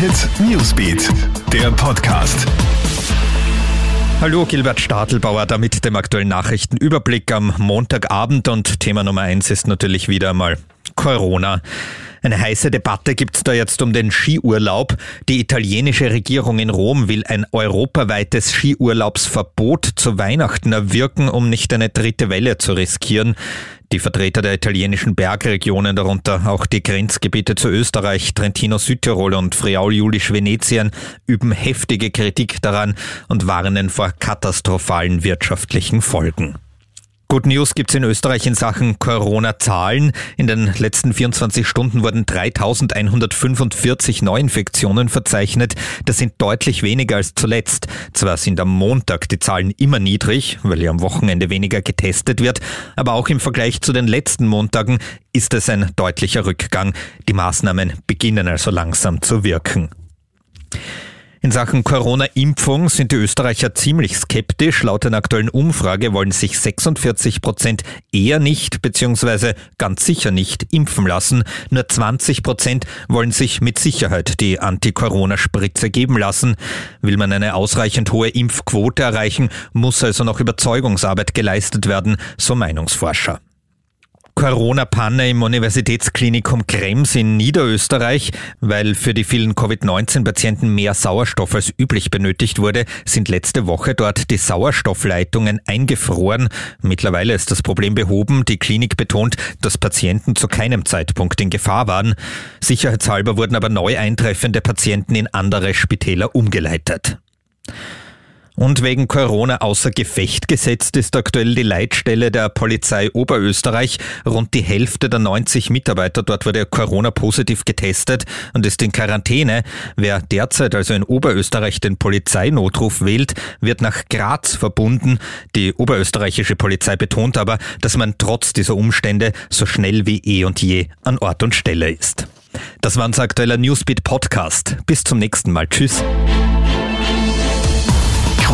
Hit Newsbeat, der Podcast. Hallo, Gilbert Stadelbauer, da mit dem aktuellen Nachrichtenüberblick am Montagabend und Thema Nummer eins ist natürlich wieder einmal Corona. Eine heiße Debatte gibt's da jetzt um den Skiurlaub. Die italienische Regierung in Rom will ein europaweites Skiurlaubsverbot zu Weihnachten erwirken, um nicht eine dritte Welle zu riskieren. Die Vertreter der italienischen Bergregionen, darunter auch die Grenzgebiete zu Österreich, Trentino Südtirol und Friaul Julisch Venetien, üben heftige Kritik daran und warnen vor katastrophalen wirtschaftlichen Folgen. Good News gibt's in Österreich in Sachen Corona-Zahlen. In den letzten 24 Stunden wurden 3145 Neuinfektionen verzeichnet. Das sind deutlich weniger als zuletzt. Zwar sind am Montag die Zahlen immer niedrig, weil ja am Wochenende weniger getestet wird, aber auch im Vergleich zu den letzten Montagen ist es ein deutlicher Rückgang. Die Maßnahmen beginnen also langsam zu wirken. In Sachen Corona-Impfung sind die Österreicher ziemlich skeptisch. Laut einer aktuellen Umfrage wollen sich 46 Prozent eher nicht bzw. ganz sicher nicht impfen lassen. Nur 20 Prozent wollen sich mit Sicherheit die Anti-Corona-Spritze geben lassen. Will man eine ausreichend hohe Impfquote erreichen, muss also noch Überzeugungsarbeit geleistet werden, so Meinungsforscher. Corona-Panne im Universitätsklinikum Krems in Niederösterreich. Weil für die vielen Covid-19-Patienten mehr Sauerstoff als üblich benötigt wurde, sind letzte Woche dort die Sauerstoffleitungen eingefroren. Mittlerweile ist das Problem behoben. Die Klinik betont, dass Patienten zu keinem Zeitpunkt in Gefahr waren. Sicherheitshalber wurden aber neu eintreffende Patienten in andere Spitäler umgeleitet. Und wegen Corona außer Gefecht gesetzt ist aktuell die Leitstelle der Polizei Oberösterreich. Rund die Hälfte der 90 Mitarbeiter dort wurde Corona-positiv getestet und ist in Quarantäne. Wer derzeit also in Oberösterreich den Polizeinotruf wählt, wird nach Graz verbunden. Die oberösterreichische Polizei betont aber, dass man trotz dieser Umstände so schnell wie eh und je an Ort und Stelle ist. Das war unser aktueller Newsbeat Podcast. Bis zum nächsten Mal. Tschüss.